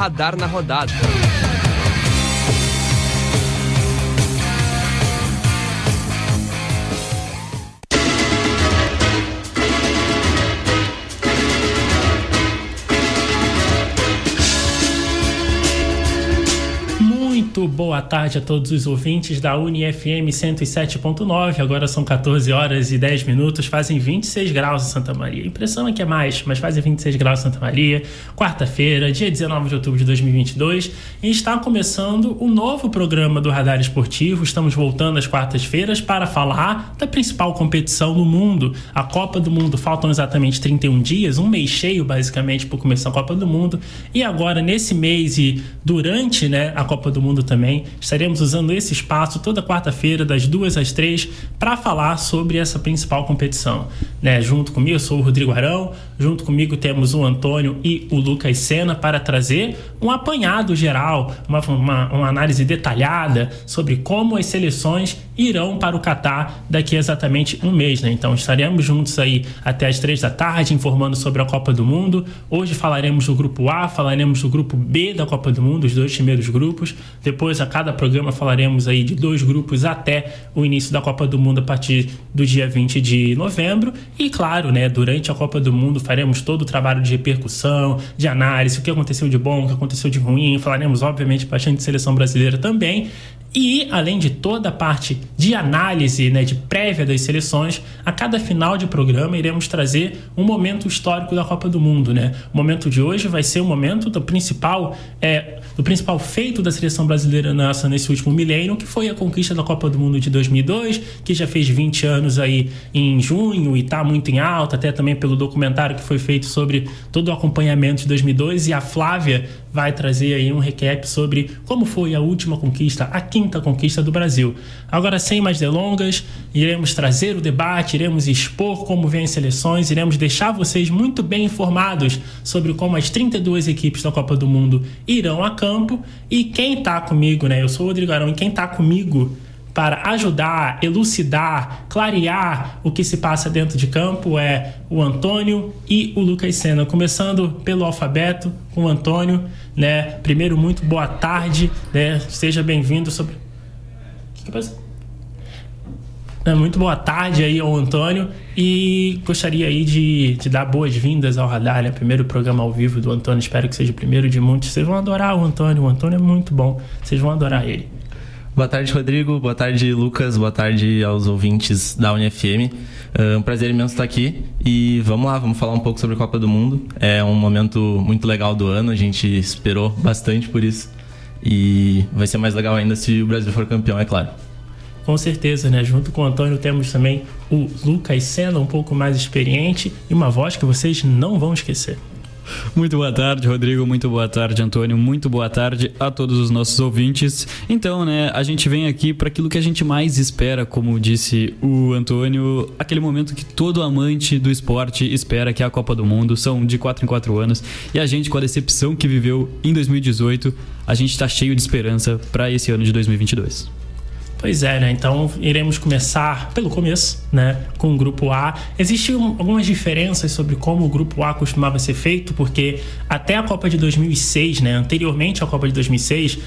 Radar na Rodada. Muito boa tarde a todos os ouvintes da UniFM 107.9. Agora são 14 horas e 10 minutos, fazem 26 graus em Santa Maria. A impressão é que é mais, mas fazem 26 graus em Santa Maria. Quarta-feira, dia 19 de outubro de 2022, e está começando o novo programa do Radar Esportivo. Estamos voltando às quartas-feiras para falar da principal competição do mundo, a Copa do Mundo. Faltam exatamente 31 dias, um mês cheio basicamente para começar a Copa do Mundo. E agora, nesse mês e durante né, a Copa do Mundo, Mundo também. Estaremos usando esse espaço toda quarta-feira, das duas às três, para falar sobre essa principal competição. Né? Junto comigo, eu sou o Rodrigo Arão, junto comigo temos o Antônio e o Lucas Sena para trazer um apanhado geral, uma, uma, uma análise detalhada sobre como as seleções irão para o Catar daqui a exatamente um mês. Né? Então estaremos juntos aí até as três da tarde, informando sobre a Copa do Mundo. Hoje falaremos do grupo A, falaremos do grupo B da Copa do Mundo, os dois primeiros grupos. Depois, a cada programa, falaremos aí de dois grupos até o início da Copa do Mundo a partir do dia 20 de novembro. E, claro, né, durante a Copa do Mundo faremos todo o trabalho de repercussão, de análise, o que aconteceu de bom, o que aconteceu de ruim. Falaremos, obviamente, bastante de seleção brasileira também. E, além de toda a parte de análise, né, de prévia das seleções, a cada final de programa iremos trazer um momento histórico da Copa do Mundo. Né? O momento de hoje vai ser o momento do principal, é, do principal feito da seleção brasileira nessa, nesse último milênio, que foi a conquista da Copa do Mundo de 2002, que já fez 20 anos aí em junho e está muito em alta, até também pelo documentário que foi feito sobre todo o acompanhamento de 2002. E a Flávia vai trazer aí um recap sobre como foi a última conquista, a quinta conquista do Brasil. Agora, sem mais delongas, iremos trazer o debate, iremos expor como vêm as seleções, iremos deixar vocês muito bem informados sobre como as 32 equipes da Copa do Mundo irão a campo. E quem está comigo, né? Eu sou o Rodrigo Arão e quem está comigo para ajudar, elucidar, clarear o que se passa dentro de campo é o Antônio e o Lucas Senna. Começando pelo alfabeto, com o Antônio, né? Primeiro, muito boa tarde, né? Seja bem-vindo sobre. O que, que é, muito boa tarde aí ao Antônio e gostaria aí de, de dar boas-vindas ao Radar, né? Primeiro programa ao vivo do Antônio, espero que seja o primeiro de muitos. Vocês vão adorar o Antônio, o Antônio é muito bom, vocês vão adorar ele. Boa tarde, Rodrigo. Boa tarde, Lucas. Boa tarde aos ouvintes da UniFM. É um prazer imenso estar aqui. E vamos lá, vamos falar um pouco sobre a Copa do Mundo. É um momento muito legal do ano, a gente esperou bastante por isso. E vai ser mais legal ainda se o Brasil for campeão, é claro. Com certeza, né? Junto com o Antônio temos também o Lucas Senna, um pouco mais experiente, e uma voz que vocês não vão esquecer. Muito boa tarde, Rodrigo. Muito boa tarde, Antônio. Muito boa tarde a todos os nossos ouvintes. Então, né, a gente vem aqui para aquilo que a gente mais espera, como disse o Antônio, aquele momento que todo amante do esporte espera, que é a Copa do Mundo. São de 4 em 4 anos. E a gente, com a decepção que viveu em 2018, a gente está cheio de esperança para esse ano de 2022. Pois é, né? Então iremos começar pelo começo, né? Com o grupo A. Existiam algumas diferenças sobre como o grupo A costumava ser feito, porque até a Copa de 2006, né? Anteriormente à Copa de 2006,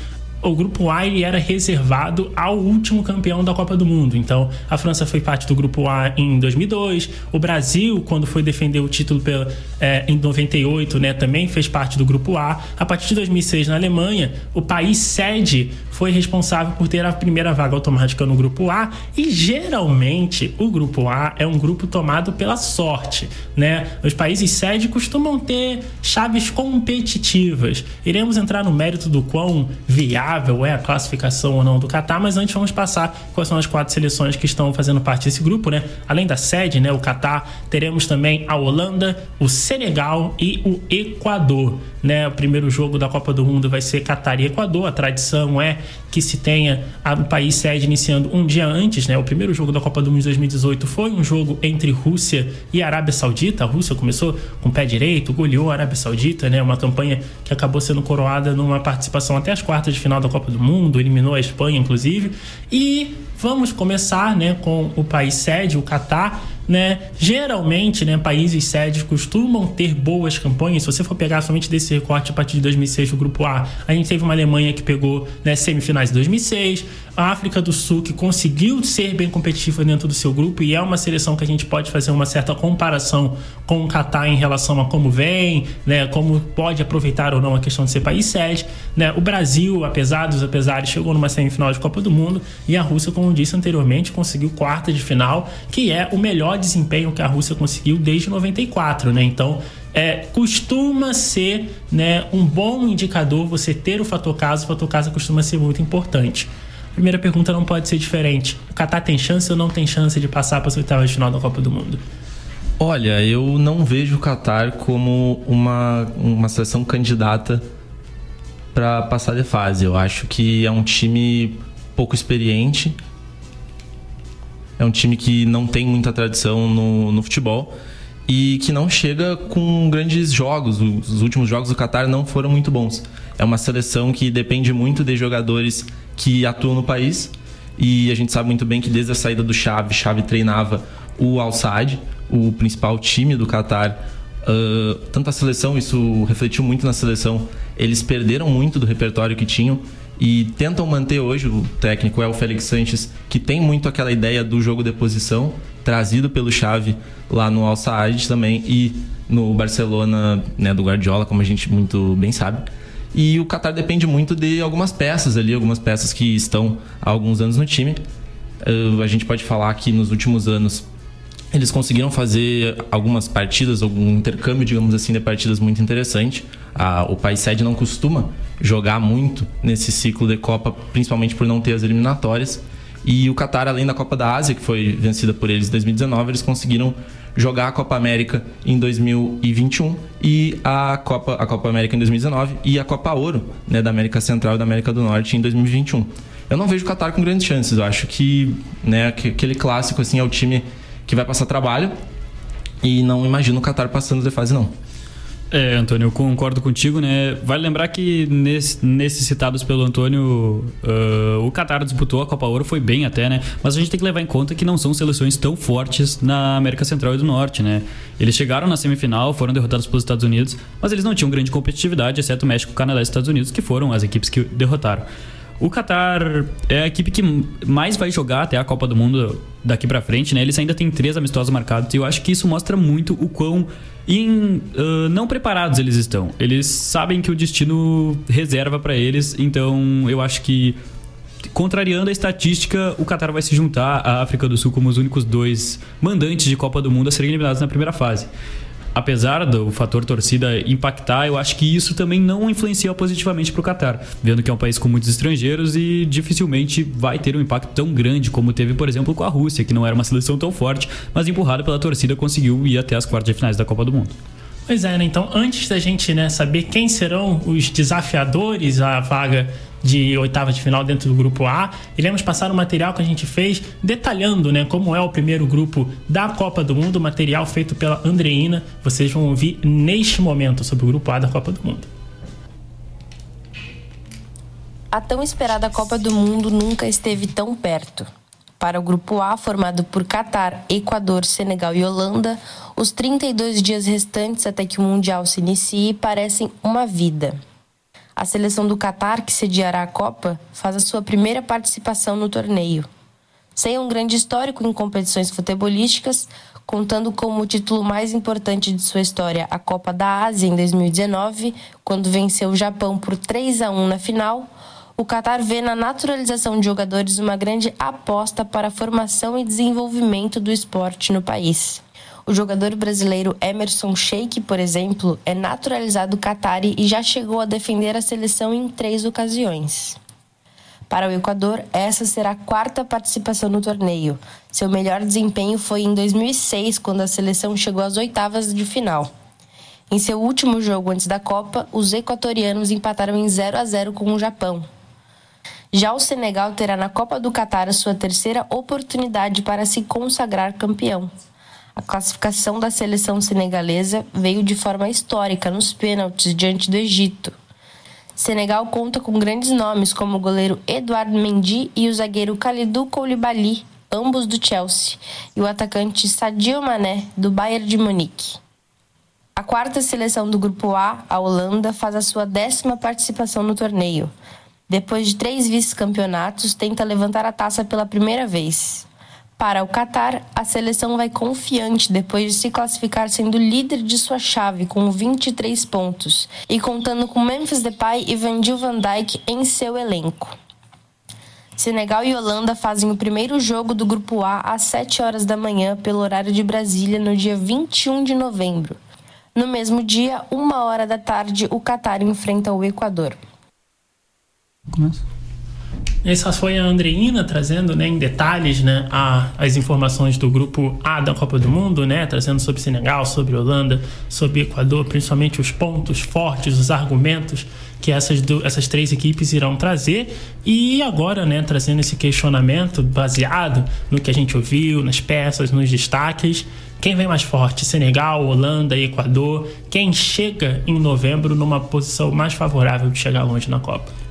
o grupo A ele era reservado ao último campeão da Copa do Mundo. Então, a França foi parte do grupo A em 2002, o Brasil, quando foi defender o título pela, é, em 98, né, também fez parte do grupo A. A partir de 2006, na Alemanha, o país sede foi responsável por ter a primeira vaga automática no grupo A e geralmente o grupo A é um grupo tomado pela sorte, né? Os países sede costumam ter chaves competitivas. Iremos entrar no mérito do quão viável é a classificação ou não do Catar, mas antes vamos passar quais são as quatro seleções que estão fazendo parte desse grupo, né? Além da sede, né, o Catar, teremos também a Holanda, o Senegal e o Equador né? O primeiro jogo da Copa do Mundo vai ser Catar e Equador. A tradição é que se tenha o país sede iniciando um dia antes, né? O primeiro jogo da Copa do Mundo de 2018 foi um jogo entre Rússia e Arábia Saudita. A Rússia começou com o pé direito, goleou a Arábia Saudita, né? Uma campanha que acabou sendo coroada numa participação até as quartas de final da Copa do Mundo, eliminou a Espanha, inclusive. E vamos começar, né, com o país sede, o Catar né? Geralmente, né, países sedes costumam ter boas campanhas. Se você for pegar somente desse recorte a partir de 2006 do grupo A, a gente teve uma Alemanha que pegou né, semifinais em 2006, a África do Sul que conseguiu ser bem competitiva dentro do seu grupo e é uma seleção que a gente pode fazer uma certa comparação com o Catar em relação a como vem, né, como pode aproveitar ou não a questão de ser país sede, né? O Brasil, apesar dos apesares, chegou numa semifinal de Copa do Mundo e a Rússia, como disse anteriormente, conseguiu quarta de final, que é o melhor desempenho que a Rússia conseguiu desde 94, né? Então, é, costuma ser né, um bom indicador você ter o fator casa. O fator casa costuma ser muito importante. Primeira pergunta não pode ser diferente. O Catar tem chance ou não tem chance de passar para as oitavas de final da Copa do Mundo? Olha, eu não vejo o Catar como uma, uma seleção candidata para passar de fase. Eu acho que é um time pouco experiente, é um time que não tem muita tradição no, no futebol e que não chega com grandes jogos. Os últimos jogos do Qatar não foram muito bons. É uma seleção que depende muito de jogadores que atuam no país e a gente sabe muito bem que desde a saída do Xavi, Xavi treinava o Al Sadd, o principal time do Qatar. Uh, tanto a seleção, isso refletiu muito na seleção, eles perderam muito do repertório que tinham e tentam manter hoje. O técnico é o Félix Sanches, que tem muito aquela ideia do jogo de posição, trazido pelo Xavi lá no Al Saad também e no Barcelona, né, do Guardiola, como a gente muito bem sabe. E o Qatar depende muito de algumas peças ali, algumas peças que estão há alguns anos no time. Uh, a gente pode falar que nos últimos anos eles conseguiram fazer algumas partidas, algum intercâmbio, digamos assim, de partidas muito interessante. Ah, o país sede não costuma jogar muito nesse ciclo de Copa, principalmente por não ter as eliminatórias. E o Qatar, além da Copa da Ásia, que foi vencida por eles em 2019, eles conseguiram jogar a Copa América em 2021 e a Copa, a Copa América em 2019 e a Copa Ouro né, da América Central e da América do Norte em 2021. Eu não vejo o Qatar com grandes chances. Eu acho que né, aquele clássico assim é o time que vai passar trabalho e não imagino o Qatar passando de fase não. É, Antônio, eu concordo contigo, né? Vale lembrar que nesses nesse citados pelo Antônio, uh, o Qatar disputou a Copa Ouro, foi bem até, né? Mas a gente tem que levar em conta que não são seleções tão fortes na América Central e do Norte, né? Eles chegaram na semifinal, foram derrotados pelos Estados Unidos, mas eles não tinham grande competitividade, exceto México, Canadá e Estados Unidos, que foram as equipes que derrotaram. O Qatar é a equipe que mais vai jogar até a Copa do Mundo daqui para frente, né? Eles ainda têm três amistosos marcados e eu acho que isso mostra muito o quão uh, não preparados eles estão. Eles sabem que o destino reserva para eles, então eu acho que contrariando a estatística, o Qatar vai se juntar à África do Sul como os únicos dois mandantes de Copa do Mundo a serem eliminados na primeira fase apesar do fator torcida impactar, eu acho que isso também não influencia positivamente para o Qatar, vendo que é um país com muitos estrangeiros e dificilmente vai ter um impacto tão grande como teve, por exemplo, com a Rússia, que não era uma seleção tão forte, mas empurrada pela torcida conseguiu ir até as quartas de finais da Copa do Mundo. Pois é, né? Então, antes da gente né, saber quem serão os desafiadores à vaga de oitava de final dentro do grupo A. Iremos passar o material que a gente fez detalhando, né, como é o primeiro grupo da Copa do Mundo, material feito pela Andreina. Vocês vão ouvir neste momento sobre o grupo A da Copa do Mundo. A tão esperada Copa do Mundo nunca esteve tão perto. Para o grupo A, formado por Catar, Equador, Senegal e Holanda, os 32 dias restantes até que o Mundial se inicie parecem uma vida. A seleção do Catar, que sediará a Copa, faz a sua primeira participação no torneio. Sem um grande histórico em competições futebolísticas, contando como o título mais importante de sua história a Copa da Ásia em 2019, quando venceu o Japão por 3 a 1 na final, o Qatar vê na naturalização de jogadores uma grande aposta para a formação e desenvolvimento do esporte no país. O jogador brasileiro Emerson Sheik, por exemplo, é naturalizado catari e já chegou a defender a seleção em três ocasiões. Para o Equador, essa será a quarta participação no torneio. Seu melhor desempenho foi em 2006, quando a seleção chegou às oitavas de final. Em seu último jogo antes da Copa, os equatorianos empataram em 0 a 0 com o Japão. Já o Senegal terá na Copa do Catar a sua terceira oportunidade para se consagrar campeão. A classificação da seleção senegalesa veio de forma histórica nos pênaltis diante do Egito. Senegal conta com grandes nomes como o goleiro Eduardo Mendy e o zagueiro Kalidou Koulibaly, ambos do Chelsea, e o atacante Sadio Mané, do Bayern de Munique. A quarta seleção do Grupo A, a Holanda, faz a sua décima participação no torneio. Depois de três vice-campeonatos, tenta levantar a taça pela primeira vez. Para o Catar, a seleção vai confiante depois de se classificar sendo líder de sua chave com 23 pontos e contando com Memphis Depay e Vandil van Dijk em seu elenco. Senegal e Holanda fazem o primeiro jogo do Grupo A às 7 horas da manhã pelo horário de Brasília no dia 21 de novembro. No mesmo dia, uma hora da tarde, o Catar enfrenta o Equador. Começa. Essa foi a Andreina trazendo né, em detalhes né, a, as informações do grupo A da Copa do Mundo, né, trazendo sobre Senegal, sobre Holanda, sobre Equador, principalmente os pontos fortes, os argumentos que essas, do, essas três equipes irão trazer. E agora, né, trazendo esse questionamento baseado no que a gente ouviu, nas peças, nos destaques. Quem vem mais forte? Senegal, Holanda Equador? Quem chega em novembro numa posição mais favorável de chegar longe na Copa?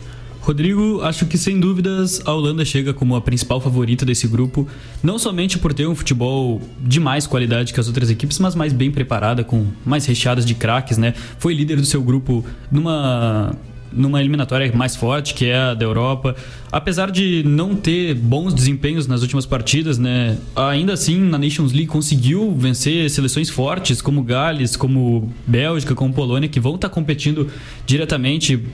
Rodrigo, acho que sem dúvidas a Holanda chega como a principal favorita desse grupo, não somente por ter um futebol de mais qualidade que as outras equipes, mas mais bem preparada, com mais recheadas de craques, né? Foi líder do seu grupo numa numa eliminatória mais forte, que é a da Europa. Apesar de não ter bons desempenhos nas últimas partidas, né? Ainda assim, na Nations League conseguiu vencer seleções fortes como Gales, como Bélgica, como Polônia, que vão estar competindo diretamente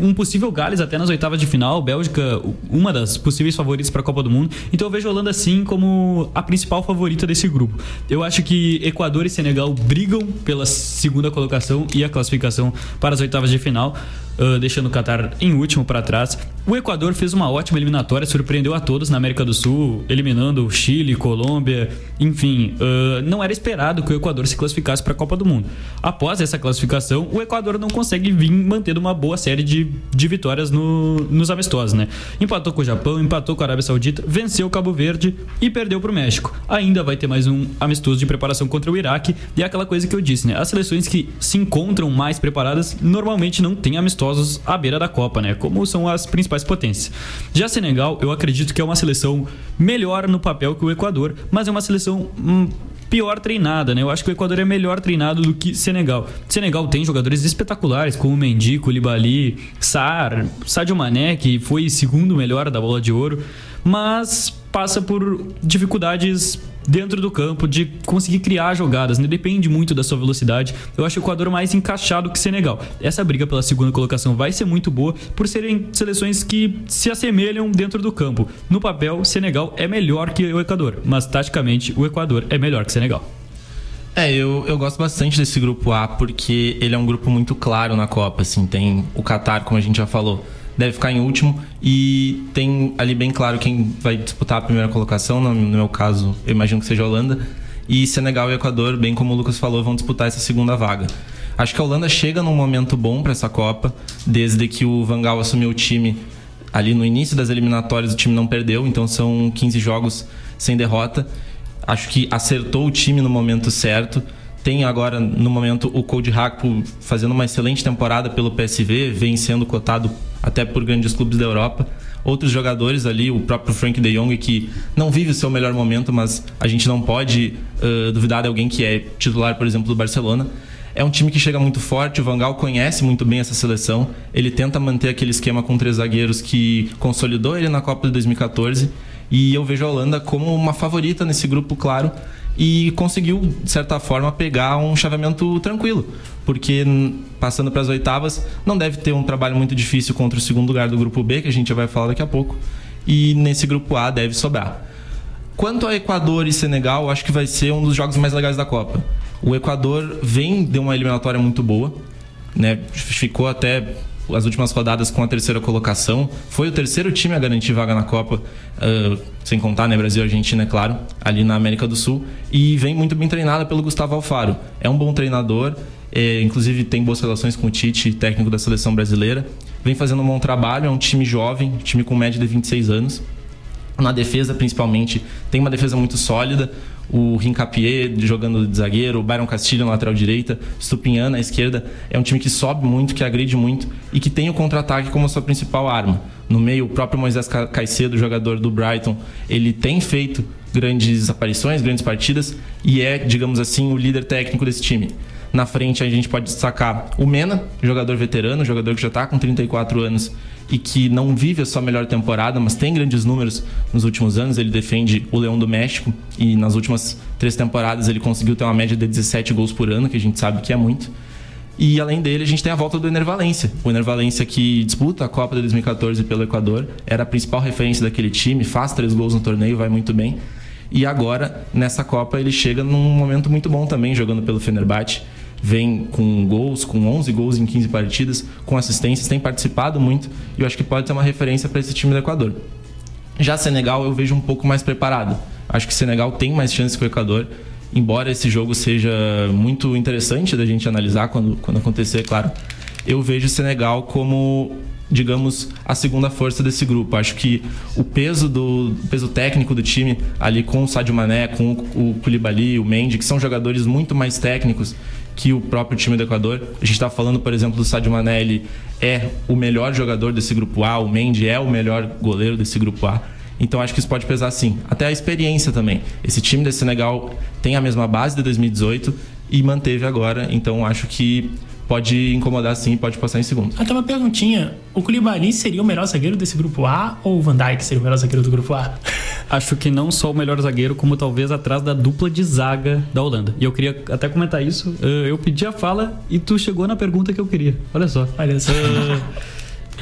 um possível Gales até nas oitavas de final, Bélgica, uma das possíveis favoritas para a Copa do Mundo. Então eu vejo a Holanda sim como a principal favorita desse grupo. Eu acho que Equador e Senegal brigam pela segunda colocação e a classificação para as oitavas de final uh, deixando o Qatar em último para trás. O Equador fez uma ótima eliminatória, surpreendeu a todos na América do Sul, eliminando Chile, Colômbia, enfim. Uh, não era esperado que o Equador se classificasse para a Copa do Mundo. Após essa classificação, o Equador não consegue vir mantendo uma boa série de, de vitórias no, nos amistosos, né? Empatou com o Japão, empatou com a Arábia Saudita, venceu o Cabo Verde e perdeu para o México. Ainda vai ter mais um amistoso de preparação contra o Iraque e é aquela coisa que eu disse, né? As seleções que se encontram mais preparadas normalmente não têm amistosos amistosos à beira da Copa, né? Como são as principais potências. Já Senegal, eu acredito que é uma seleção melhor no papel que o Equador, mas é uma seleção hum, pior treinada, né? Eu acho que o Equador é melhor treinado do que Senegal. Senegal tem jogadores espetaculares, como Mendy, Koulibaly, Sar, Sadio Mané, que foi segundo melhor da bola de ouro, mas passa por dificuldades dentro do campo, de conseguir criar jogadas, né? Depende muito da sua velocidade. Eu acho o Equador mais encaixado que Senegal. Essa briga pela segunda colocação vai ser muito boa por serem seleções que se assemelham dentro do campo. No papel, Senegal é melhor que o Equador, mas taticamente o Equador é melhor que Senegal. É, eu, eu gosto bastante desse grupo A porque ele é um grupo muito claro na Copa, assim, tem o Qatar, como a gente já falou, deve ficar em último. E tem ali bem claro quem vai disputar a primeira colocação, no meu caso, eu imagino que seja a Holanda. E Senegal e Equador, bem como o Lucas falou, vão disputar essa segunda vaga. Acho que a Holanda chega num momento bom para essa Copa, desde que o Van Gaal assumiu o time ali no início das eliminatórias, o time não perdeu, então são 15 jogos sem derrota. Acho que acertou o time no momento certo. Tem agora, no momento, o Code Hackpo fazendo uma excelente temporada pelo PSV, vem sendo cotado até por grandes clubes da Europa. Outros jogadores ali, o próprio Frank de Jong, que não vive o seu melhor momento, mas a gente não pode uh, duvidar de alguém que é titular, por exemplo, do Barcelona. É um time que chega muito forte, o Van Gaal conhece muito bem essa seleção. Ele tenta manter aquele esquema com três zagueiros que consolidou ele na Copa de 2014. E eu vejo a Holanda como uma favorita nesse grupo, claro, e conseguiu, de certa forma, pegar um chaveamento tranquilo, porque passando para as oitavas não deve ter um trabalho muito difícil contra o segundo lugar do grupo B, que a gente já vai falar daqui a pouco, e nesse grupo A deve sobrar. Quanto a Equador e Senegal, acho que vai ser um dos jogos mais legais da Copa. O Equador vem de uma eliminatória muito boa, né? Ficou até as últimas rodadas com a terceira colocação. Foi o terceiro time a garantir vaga na Copa, uh, sem contar, né, Brasil e Argentina, é claro, ali na América do Sul. E vem muito bem treinada pelo Gustavo Alfaro. É um bom treinador, é, inclusive tem boas relações com o Tite, técnico da seleção brasileira. Vem fazendo um bom trabalho, é um time jovem, time com média de 26 anos. Na defesa, principalmente, tem uma defesa muito sólida o Rincapié jogando de zagueiro, o Byron Castilho na lateral direita, Stupinhan na esquerda. É um time que sobe muito, que agride muito e que tem o contra-ataque como sua principal arma. no meio. O próprio Moisés Caicedo, jogador do Brighton, ele tem feito grandes aparições, grandes partidas e é, digamos assim, o líder técnico desse time. Na frente a gente pode destacar o Mena, jogador veterano, jogador que já está com 34 anos e que não vive a sua melhor temporada, mas tem grandes números nos últimos anos. Ele defende o Leão do México e nas últimas três temporadas ele conseguiu ter uma média de 17 gols por ano, que a gente sabe que é muito. E além dele, a gente tem a volta do Enervalência. O Enervalência que disputa a Copa de 2014 pelo Equador, era a principal referência daquele time, faz três gols no torneio, vai muito bem. E agora, nessa Copa, ele chega num momento muito bom também, jogando pelo Fenerbahçe. Vem com gols, com 11 gols em 15 partidas, com assistências, tem participado muito e eu acho que pode ter uma referência para esse time do Equador. Já Senegal eu vejo um pouco mais preparado. Acho que Senegal tem mais chances que o Equador embora esse jogo seja muito interessante da gente analisar quando, quando acontecer, claro, eu vejo Senegal como digamos, a segunda força desse grupo. Acho que o peso do peso técnico do time ali com o Sadio Mané, com o Koulibaly, o Mendy, que são jogadores muito mais técnicos que o próprio time do Equador. A gente está falando, por exemplo, do Sadio Mané, ele é o melhor jogador desse grupo A, o Mendy é o melhor goleiro desse grupo A. Então acho que isso pode pesar sim. Até a experiência também. Esse time desse Senegal tem a mesma base de 2018 e manteve agora. Então acho que pode incomodar sim, pode passar em segundo. Até uma perguntinha: o Koulibaly seria o melhor zagueiro desse grupo A ou o Van Dijk seria o melhor zagueiro do grupo A? Acho que não só o melhor zagueiro, como talvez atrás da dupla de zaga da Holanda. E eu queria até comentar isso. Eh, eu pedi a fala e tu chegou na pergunta que eu queria. Olha só. Olha só. Eh,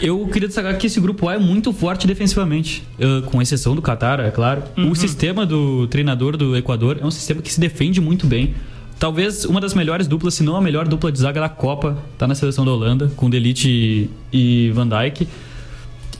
eu queria destacar que esse grupo A é muito forte defensivamente, uh, com exceção do Qatar, é claro. Uhum. O sistema do treinador do Equador é um sistema que se defende muito bem. Talvez uma das melhores duplas, se não a melhor dupla de zaga da Copa, tá na seleção da Holanda, com Delite e Van Dijk.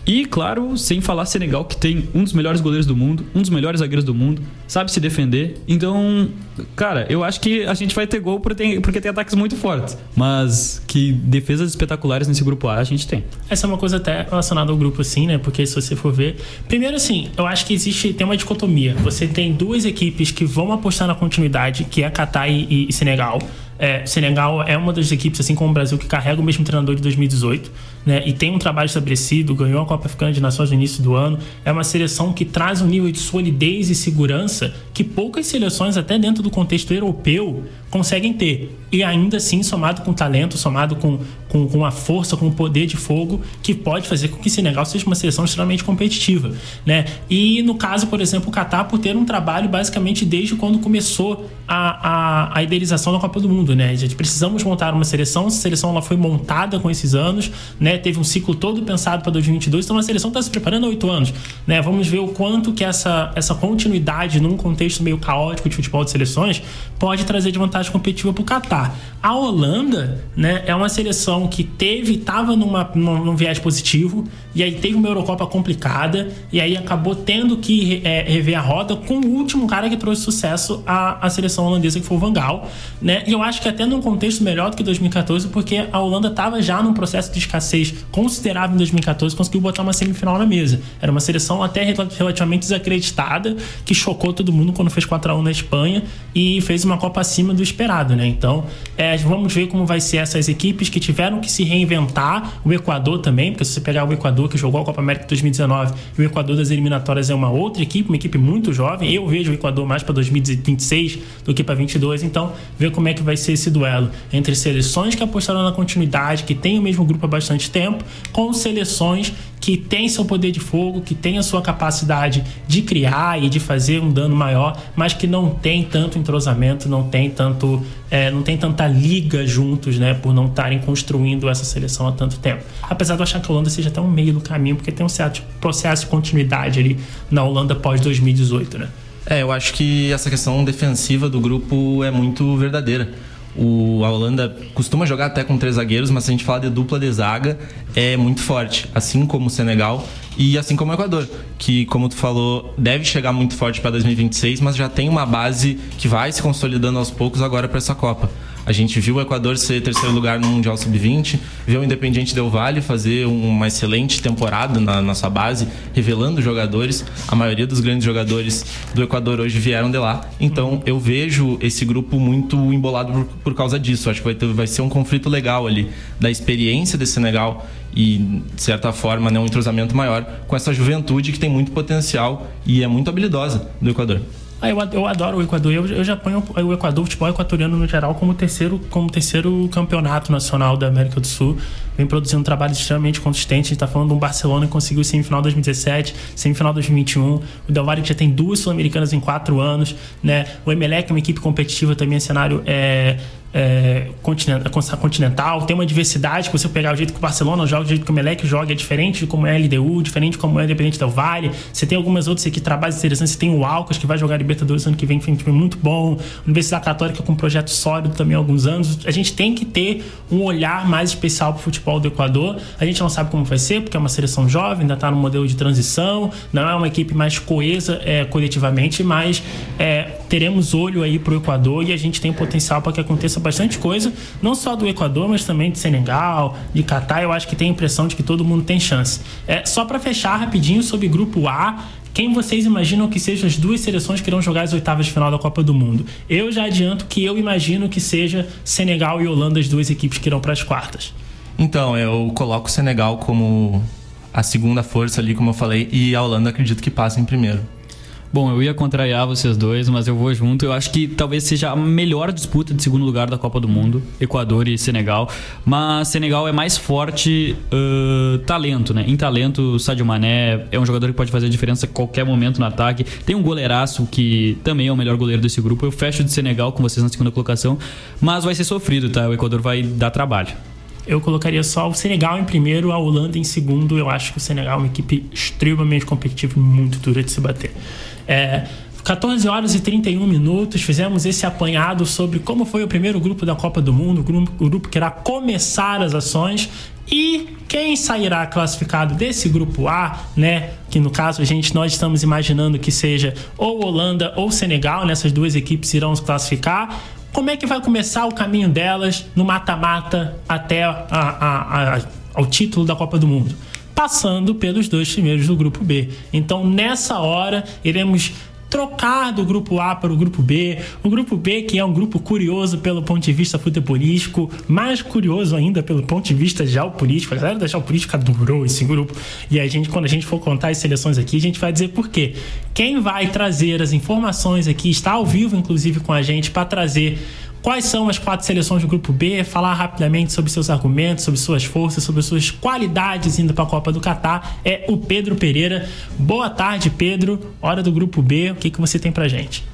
E, claro, sem falar Senegal, que tem um dos melhores goleiros do mundo, um dos melhores zagueiros do mundo, sabe se defender. Então, cara, eu acho que a gente vai ter gol porque tem, porque tem ataques muito fortes. Mas que defesas espetaculares nesse grupo A a gente tem. Essa é uma coisa até relacionada ao grupo, assim, né? Porque se você for ver. Primeiro, assim, eu acho que existe. Tem uma dicotomia. Você tem duas equipes que vão apostar na continuidade, que é Catar e, e Senegal. É, Senegal é uma das equipes, assim como o Brasil, que carrega o mesmo treinador de 2018 né, e tem um trabalho estabelecido, ganhou a Copa Africana de Nações no início do ano. É uma seleção que traz um nível de solidez e segurança que poucas seleções, até dentro do contexto europeu, conseguem ter. E ainda assim, somado com talento, somado com, com, com a força, com o poder de fogo, que pode fazer com que Senegal seja uma seleção extremamente competitiva. Né? E no caso, por exemplo, o Catar, por ter um trabalho basicamente desde quando começou a, a, a idealização da Copa do Mundo. Né? A gente precisamos montar uma seleção, essa seleção ela foi montada com esses anos, né? Teve um ciclo todo pensado para 2022, então a seleção está se preparando há oito anos, né? Vamos ver o quanto que essa, essa continuidade num contexto meio caótico de futebol de seleções pode trazer de vantagem competitiva para o Catar. A Holanda, né, é uma seleção que teve, estava numa, num, num, viés positivo, e aí teve uma Eurocopa complicada, e aí acabou tendo que é, rever a roda com o último cara que trouxe sucesso à, à seleção holandesa, que foi o Van Gaal, né? E eu acho que até num contexto melhor do que 2014, porque a Holanda estava já num processo de escassez considerável em 2014, conseguiu botar uma semifinal na mesa. Era uma seleção até relativamente desacreditada, que chocou todo mundo quando fez 4x1 na Espanha e fez uma Copa acima do esperado, né? Então, é, vamos ver como vai ser essas equipes que tiveram que se reinventar. O Equador também, porque se você pegar o Equador que jogou a Copa América 2019 e o Equador das eliminatórias é uma outra equipe, uma equipe muito jovem. Eu vejo o Equador mais para 2026 do que para 22. Então, ver como é que vai ser esse duelo entre seleções que apostaram na continuidade, que tem o mesmo grupo há bastante tempo, com seleções que têm seu poder de fogo, que têm a sua capacidade de criar e de fazer um dano maior, mas que não tem tanto entrosamento, não tem tanto, é, não tem tanta liga juntos, né, por não estarem construindo essa seleção há tanto tempo. Apesar de eu achar que a Holanda seja até um meio do caminho, porque tem um certo processo de continuidade ali na Holanda pós 2018, né? É, eu acho que essa questão defensiva do grupo é muito verdadeira o, a Holanda costuma jogar até com três zagueiros, mas se a gente falar de dupla de zaga, é muito forte. Assim como o Senegal e assim como o Equador, que, como tu falou, deve chegar muito forte para 2026, mas já tem uma base que vai se consolidando aos poucos agora para essa Copa. A gente viu o Equador ser terceiro lugar no Mundial Sub-20, viu o Independiente Del Valle fazer uma excelente temporada na nossa base, revelando jogadores. A maioria dos grandes jogadores do Equador hoje vieram de lá. Então eu vejo esse grupo muito embolado por, por causa disso. Acho que vai, ter, vai ser um conflito legal ali da experiência desse Senegal e, de certa forma, né, um entrosamento maior com essa juventude que tem muito potencial e é muito habilidosa do Equador. Ah, eu, eu adoro o Equador. Eu, eu já ponho o Equador, o futebol equatoriano no geral, como terceiro, como terceiro campeonato nacional da América do Sul. Vem produzindo um trabalho extremamente consistente. A gente está falando de um Barcelona que conseguiu semifinal 2017, semifinal 2021. O Del Valle já tem duas Sul-Americanas em quatro anos. Né? O Emelec é uma equipe competitiva também, cenário é, é, continental, tem uma diversidade, que você pegar o jeito que o Barcelona joga, o jeito que o Melec joga, é diferente de como é a LDU, diferente de como é Independente Del Vale. Você tem algumas outras aqui, trabalhos interessantes, você tem o Alcas, que vai jogar Libertadores ano que vem, que foi muito bom, Universidade Católica com um projeto sólido também há alguns anos. A gente tem que ter um olhar mais especial para o futebol do Equador. A gente não sabe como vai ser, porque é uma seleção jovem, ainda está no modelo de transição, não é uma equipe mais coesa é, coletivamente, mas é, teremos olho aí para o Equador e a gente tem potencial para que aconteça bastante coisa, não só do Equador, mas também de Senegal, de Catar. Eu acho que tem a impressão de que todo mundo tem chance. É, só para fechar rapidinho sobre grupo A, quem vocês imaginam que sejam as duas seleções que irão jogar as oitavas de final da Copa do Mundo? Eu já adianto que eu imagino que seja Senegal e Holanda as duas equipes que irão para as quartas. Então, eu coloco o Senegal como a segunda força ali, como eu falei, e a Holanda acredito que passa em primeiro. Bom, eu ia contrariar vocês dois, mas eu vou junto. Eu acho que talvez seja a melhor disputa de segundo lugar da Copa do Mundo, Equador e Senegal. Mas Senegal é mais forte uh, talento, né? Em talento, o Sadio Mané é um jogador que pode fazer a diferença a qualquer momento no ataque. Tem um goleiraço que também é o melhor goleiro desse grupo. Eu fecho de Senegal com vocês na segunda colocação, mas vai ser sofrido, tá? O Equador vai dar trabalho eu colocaria só o Senegal em primeiro, a Holanda em segundo. Eu acho que o Senegal é uma equipe extremamente competitiva e muito dura de se bater. É, 14 horas e 31 minutos, fizemos esse apanhado sobre como foi o primeiro grupo da Copa do Mundo, o grupo, grupo que irá começar as ações e quem sairá classificado desse grupo A, né? Que no caso a gente nós estamos imaginando que seja ou Holanda ou Senegal, nessas duas equipes irão se classificar. Como é que vai começar o caminho delas no mata-mata até a, a, a, ao título da Copa do Mundo? Passando pelos dois primeiros do grupo B. Então, nessa hora, iremos trocar do grupo A para o grupo B. O grupo B, que é um grupo curioso pelo ponto de vista futebolístico, mais curioso ainda pelo ponto de vista geopolítico. A galera da geopolítica adorou esse grupo. E a gente, quando a gente for contar as seleções aqui, a gente vai dizer por quê. Quem vai trazer as informações aqui, está ao vivo, inclusive, com a gente, para trazer quais são as quatro seleções do grupo B, falar rapidamente sobre seus argumentos, sobre suas forças, sobre suas qualidades indo para a Copa do Catar, é o Pedro Pereira. Boa tarde, Pedro. Hora do grupo B, o que, que você tem para gente?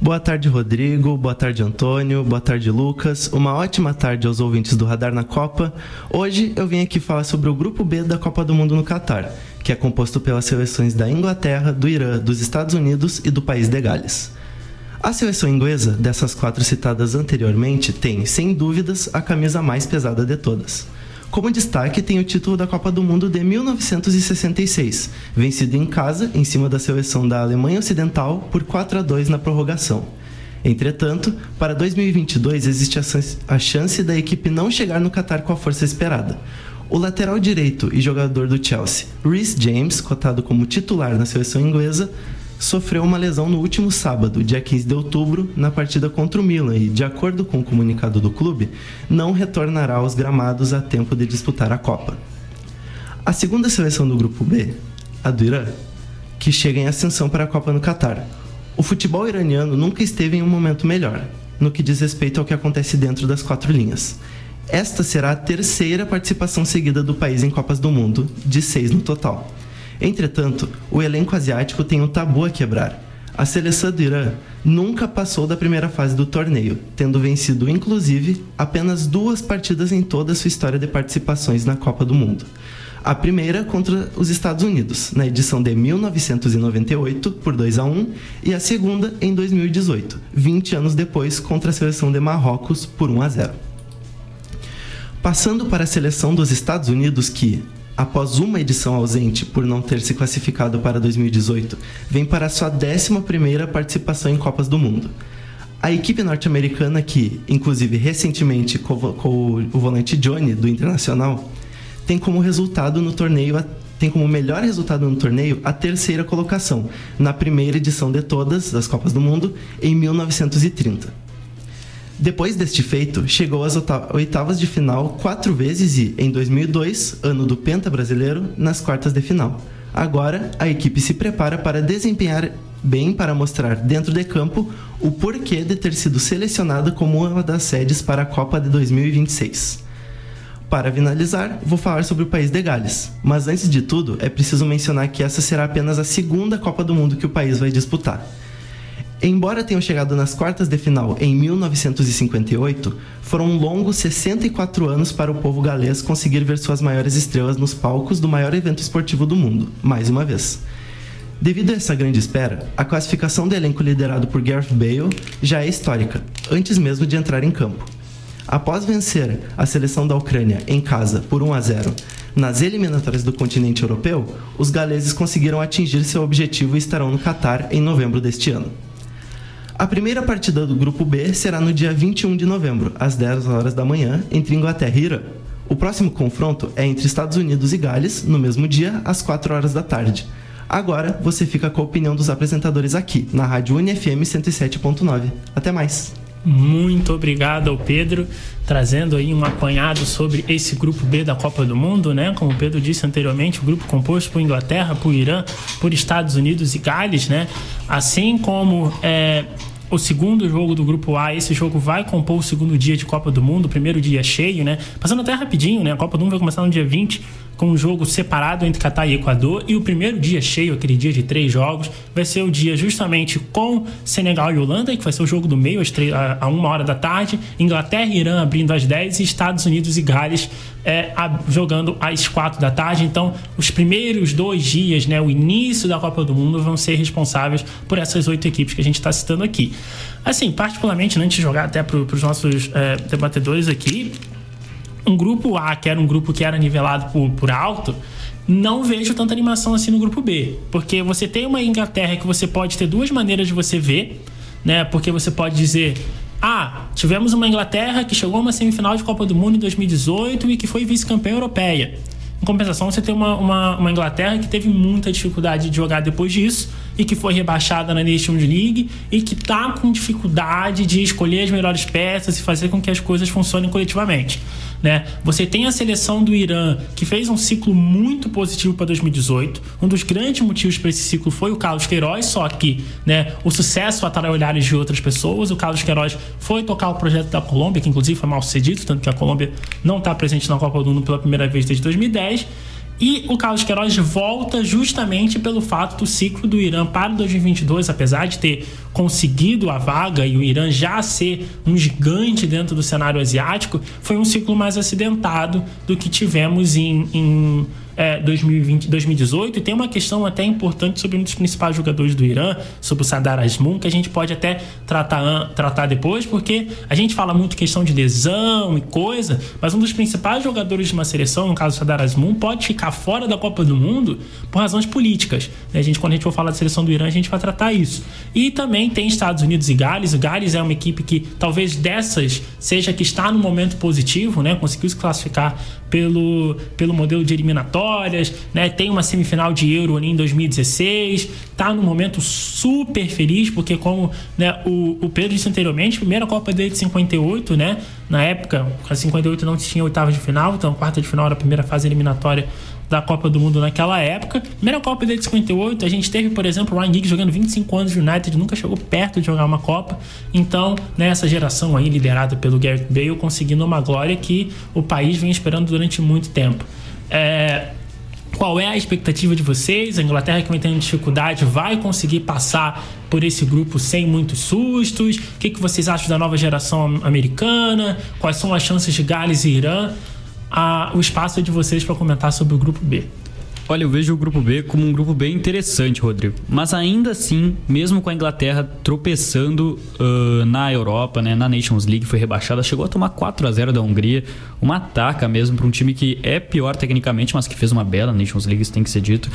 Boa tarde, Rodrigo. Boa tarde, Antônio. Boa tarde, Lucas. Uma ótima tarde aos ouvintes do Radar na Copa. Hoje eu vim aqui falar sobre o Grupo B da Copa do Mundo no Catar, que é composto pelas seleções da Inglaterra, do Irã, dos Estados Unidos e do país de Gales. A seleção inglesa, dessas quatro citadas anteriormente, tem, sem dúvidas, a camisa mais pesada de todas. Como destaque, tem o título da Copa do Mundo de 1966, vencido em casa, em cima da seleção da Alemanha Ocidental, por 4 a 2 na prorrogação. Entretanto, para 2022 existe a chance da equipe não chegar no Qatar com a força esperada. O lateral direito e jogador do Chelsea, Rhys James, cotado como titular na seleção inglesa, sofreu uma lesão no último sábado, dia 15 de outubro, na partida contra o Milan e, de acordo com o comunicado do clube, não retornará aos gramados a tempo de disputar a Copa. A segunda seleção do grupo B, a do Irã, que chega em ascensão para a Copa no Catar. O futebol iraniano nunca esteve em um momento melhor, no que diz respeito ao que acontece dentro das quatro linhas. Esta será a terceira participação seguida do país em Copas do Mundo, de seis no total. Entretanto, o elenco asiático tem um tabu a quebrar. A seleção do Irã nunca passou da primeira fase do torneio, tendo vencido, inclusive, apenas duas partidas em toda a sua história de participações na Copa do Mundo. A primeira contra os Estados Unidos, na edição de 1998, por 2 a 1, e a segunda em 2018, 20 anos depois, contra a seleção de Marrocos, por 1 a 0. Passando para a seleção dos Estados Unidos, que, após uma edição ausente por não ter se classificado para 2018, vem para sua 11ª participação em Copas do Mundo. A equipe norte-americana, que inclusive recentemente convocou o volante Johnny do Internacional, tem como resultado no torneio tem como melhor resultado no torneio a terceira colocação, na primeira edição de todas as Copas do Mundo, em 1930. Depois deste feito, chegou às oitavas de final quatro vezes e, em 2002, ano do Penta brasileiro, nas quartas de final. Agora, a equipe se prepara para desempenhar bem para mostrar dentro de campo o porquê de ter sido selecionada como uma das sedes para a Copa de 2026. Para finalizar, vou falar sobre o país de Gales. Mas antes de tudo, é preciso mencionar que essa será apenas a segunda Copa do Mundo que o país vai disputar. Embora tenham chegado nas quartas de final em 1958, foram longos 64 anos para o povo galês conseguir ver suas maiores estrelas nos palcos do maior evento esportivo do mundo, mais uma vez. Devido a essa grande espera, a classificação do elenco liderado por Gareth Bale já é histórica, antes mesmo de entrar em campo. Após vencer a seleção da Ucrânia em casa por 1 a 0 nas eliminatórias do continente europeu, os galeses conseguiram atingir seu objetivo e estarão no Catar em novembro deste ano. A primeira partida do grupo B será no dia 21 de novembro, às 10 horas da manhã, entre Inglaterra e Irã. O próximo confronto é entre Estados Unidos e Gales, no mesmo dia, às 4 horas da tarde. Agora você fica com a opinião dos apresentadores aqui, na Rádio UniFM 107.9. Até mais! Muito obrigado ao Pedro, trazendo aí um apanhado sobre esse grupo B da Copa do Mundo, né? Como o Pedro disse anteriormente, o grupo composto por Inglaterra, por Irã, por Estados Unidos e Gales, né? Assim como é, o segundo jogo do grupo A, esse jogo vai compor o segundo dia de Copa do Mundo, o primeiro dia cheio, né? Passando até rapidinho, né? A Copa do Mundo vai começar no dia 20 com um jogo separado entre Catar e Equador. E o primeiro dia cheio, aquele dia de três jogos, vai ser o dia justamente com Senegal e Holanda, que vai ser o jogo do meio, às três, a, uma hora da tarde. Inglaterra e Irã abrindo às 10 e Estados Unidos e Gales é, a, jogando às quatro da tarde. Então, os primeiros dois dias, né, o início da Copa do Mundo, vão ser responsáveis por essas oito equipes que a gente está citando aqui. Assim, particularmente, antes de jogar até para os nossos é, debatedores aqui, um grupo A, que era um grupo que era nivelado por, por alto, não vejo tanta animação assim no grupo B. Porque você tem uma Inglaterra que você pode ter duas maneiras de você ver, né? Porque você pode dizer. Ah, tivemos uma Inglaterra que chegou a uma semifinal de Copa do Mundo em 2018 e que foi vice-campeã europeia. Em compensação, você tem uma, uma, uma, Inglaterra que teve muita dificuldade de jogar depois disso e que foi rebaixada na Nations League e que está com dificuldade de escolher as melhores peças e fazer com que as coisas funcionem coletivamente. Né? Você tem a seleção do Irã, que fez um ciclo muito positivo para 2018. Um dos grandes motivos para esse ciclo foi o Carlos Queiroz, só que né, o sucesso atrai olhares de outras pessoas. O Carlos Queiroz foi tocar o projeto da Colômbia, que inclusive foi mal sucedido, tanto que a Colômbia não está presente na Copa do Mundo pela primeira vez desde 2010. E o Carlos Queiroz volta justamente pelo fato do ciclo do Irã para 2022, apesar de ter conseguido a vaga e o Irã já ser um gigante dentro do cenário asiático, foi um ciclo mais acidentado do que tivemos em, em é, 2020, 2018 e tem uma questão até importante sobre um dos principais jogadores do Irã, sobre o Sadar Azmoun, que a gente pode até tratar, tratar depois, porque a gente fala muito questão de lesão e coisa, mas um dos principais jogadores de uma seleção, no caso o Sadar Azmoun, pode ficar fora da Copa do Mundo por razões políticas. A gente, quando a gente for falar da seleção do Irã, a gente vai tratar isso. E também tem Estados Unidos e Gales. O Gales é uma equipe que talvez dessas seja que está no momento positivo, né? Conseguiu se classificar pelo, pelo modelo de eliminatórias, né? Tem uma semifinal de Euro ali em 2016, tá num momento super feliz, porque como né, o, o Pedro disse anteriormente, primeira Copa dele de 58, né? Na época, a 58 não tinha oitava de final, então quarta de final era a primeira fase eliminatória da Copa do Mundo naquela época. Primeira Copa dele de 58, a gente teve, por exemplo, o Ryan Giggs jogando 25 anos de United, nunca chegou perto de jogar uma Copa. Então, nessa né, geração aí, liderada pelo Gareth Bale, conseguindo uma glória que o país vem esperando durante muito tempo. É, qual é a expectativa de vocês? A Inglaterra que vem tendo dificuldade vai conseguir passar por esse grupo sem muitos sustos? O que, que vocês acham da nova geração americana? Quais são as chances de Gales e Irã? A, o espaço de vocês para comentar sobre o grupo B. Olha, eu vejo o grupo B como um grupo bem interessante, Rodrigo. Mas ainda assim, mesmo com a Inglaterra tropeçando uh, na Europa, né, na Nations League, foi rebaixada, chegou a tomar 4 a 0 da Hungria, uma ataca mesmo para um time que é pior tecnicamente, mas que fez uma bela Nations League, isso tem que ser dito.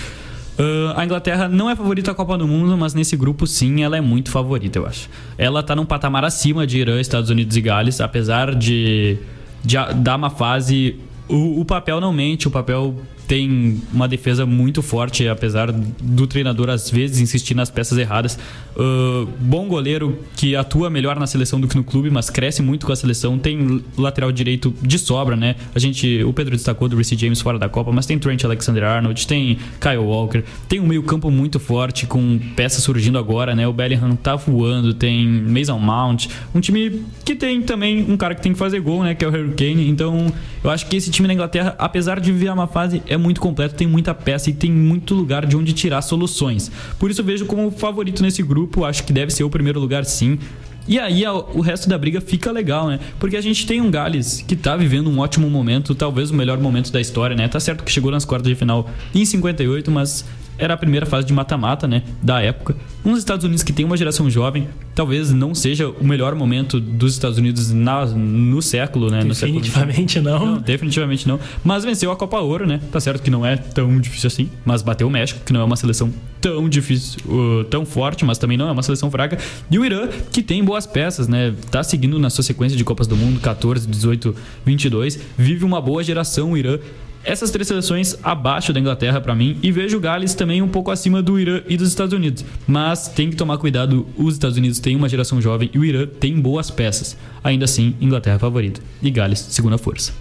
Uh, a Inglaterra não é favorita à Copa do Mundo, mas nesse grupo sim, ela é muito favorita, eu acho. Ela está num patamar acima de Irã, Estados Unidos e Gales, apesar de, de dar uma fase. O, o papel não mente, o papel tem uma defesa muito forte, apesar do treinador às vezes insistir nas peças erradas. Uh, bom goleiro que atua melhor na seleção do que no clube, mas cresce muito com a seleção. Tem lateral direito de sobra, né? A gente, o Pedro destacou do Reece James fora da Copa, mas tem Trent Alexander-Arnold, tem Kyle Walker, tem um meio-campo muito forte com peças surgindo agora, né? O Bellingham tá voando, tem Mason Mount, um time que tem também um cara que tem que fazer gol, né? Que é o Harry Kane. Então, eu acho que esse time da Inglaterra, apesar de viver uma fase é muito completo, tem muita peça e tem muito lugar de onde tirar soluções. Por isso eu vejo como favorito nesse grupo, acho que deve ser o primeiro lugar sim. E aí o resto da briga fica legal, né? Porque a gente tem um Gales que tá vivendo um ótimo momento, talvez o melhor momento da história, né? Tá certo que chegou nas quartas de final em 58, mas era a primeira fase de mata-mata, né, da época. Uns Estados Unidos que tem uma geração jovem, talvez não seja o melhor momento dos Estados Unidos na, no século, né? Definitivamente no século... não. não. Definitivamente não. Mas venceu a Copa Ouro, né? Tá certo que não é tão difícil assim, mas bateu o México, que não é uma seleção tão difícil, uh, tão forte, mas também não é uma seleção fraca. E o Irã, que tem boas peças, né? Tá seguindo na sua sequência de Copas do Mundo, 14, 18, 22. Vive uma boa geração o Irã essas três seleções abaixo da Inglaterra para mim e vejo o Gales também um pouco acima do Irã e dos Estados Unidos. Mas tem que tomar cuidado, os Estados Unidos têm uma geração jovem e o Irã tem boas peças. Ainda assim, Inglaterra é favorita e Gales segunda força.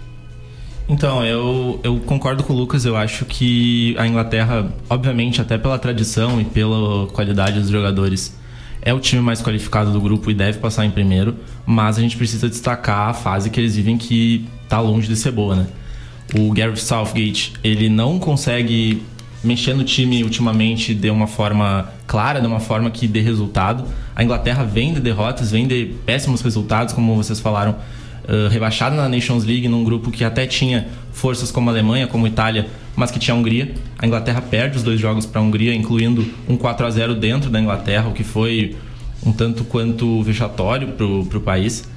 Então, eu, eu concordo com o Lucas, eu acho que a Inglaterra, obviamente, até pela tradição e pela qualidade dos jogadores, é o time mais qualificado do grupo e deve passar em primeiro, mas a gente precisa destacar a fase que eles vivem que tá longe de ser boa, né? O Gareth Southgate ele não consegue mexer no time ultimamente de uma forma clara, de uma forma que dê resultado. A Inglaterra vem de derrotas, vem de péssimos resultados, como vocês falaram, uh, rebaixada na Nations League, num grupo que até tinha forças como a Alemanha, como a Itália, mas que tinha a Hungria. A Inglaterra perde os dois jogos para a Hungria, incluindo um 4 a 0 dentro da Inglaterra, o que foi um tanto quanto vexatório para o país.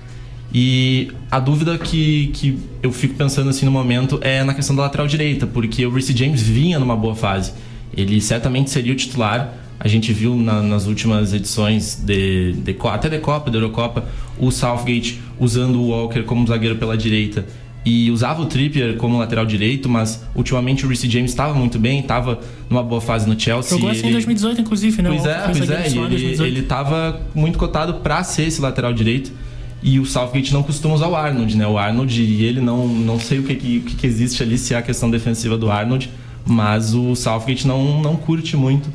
E a dúvida que, que eu fico pensando assim no momento é na questão da lateral direita, porque o Reece James vinha numa boa fase. Ele certamente seria o titular. A gente viu na, nas últimas edições de, de, até de Copa, da Eurocopa, o Southgate usando o Walker como zagueiro pela direita e usava o Trippier como lateral direito, mas ultimamente o Reece James estava muito bem, estava numa boa fase no Chelsea. Jogou assim ele... em 2018, inclusive, né? Pois é, pois é. Ele estava muito cotado para ser esse lateral direito. E o Southgate não costuma usar o Arnold, né? O Arnold, e ele não, não sei o que, que, que existe ali, se é a questão defensiva do Arnold, mas o Southgate não, não curte muito